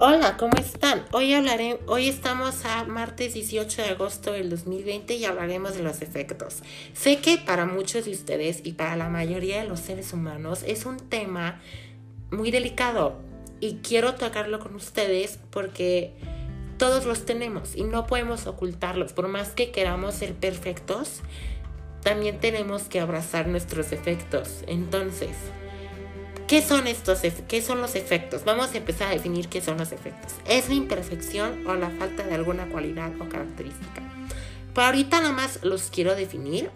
Hola, ¿cómo están? Hoy hablaré, hoy estamos a martes 18 de agosto del 2020 y hablaremos de los efectos. Sé que para muchos de ustedes y para la mayoría de los seres humanos es un tema muy delicado y quiero tocarlo con ustedes porque todos los tenemos y no podemos ocultarlos. Por más que queramos ser perfectos, también tenemos que abrazar nuestros efectos. Entonces, ¿Qué son estos qué son los efectos? Vamos a empezar a definir qué son los efectos. Es la imperfección o la falta de alguna cualidad o característica. Por ahorita nada más los quiero definir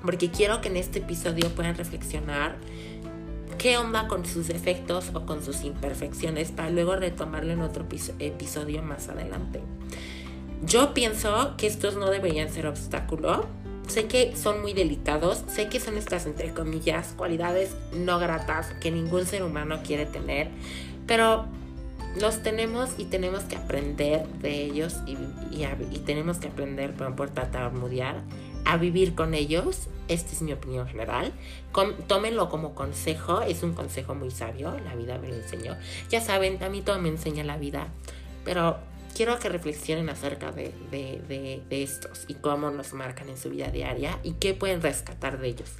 porque quiero que en este episodio puedan reflexionar qué onda con sus efectos o con sus imperfecciones para luego retomarlo en otro episodio más adelante. Yo pienso que estos no deberían ser obstáculo Sé que son muy delicados, sé que son estas, entre comillas, cualidades no gratas que ningún ser humano quiere tener, pero los tenemos y tenemos que aprender de ellos y, tenemos que aprender, por, por tartamudear, a vivir con ellos. Esta es mi opinión general. tómenlo como consejo, es un consejo muy sabio, la vida me lo enseñó. Ya saben, a mí todo me enseña la vida, pero quiero que reflexionen acerca de, estos y cómo nos marcan en su vida diaria y qué pueden rescatar de ellos.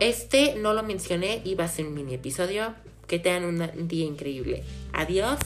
Este no lo mencioné, iba a ser un mini episodio. Que tengan un día increíble. Adiós.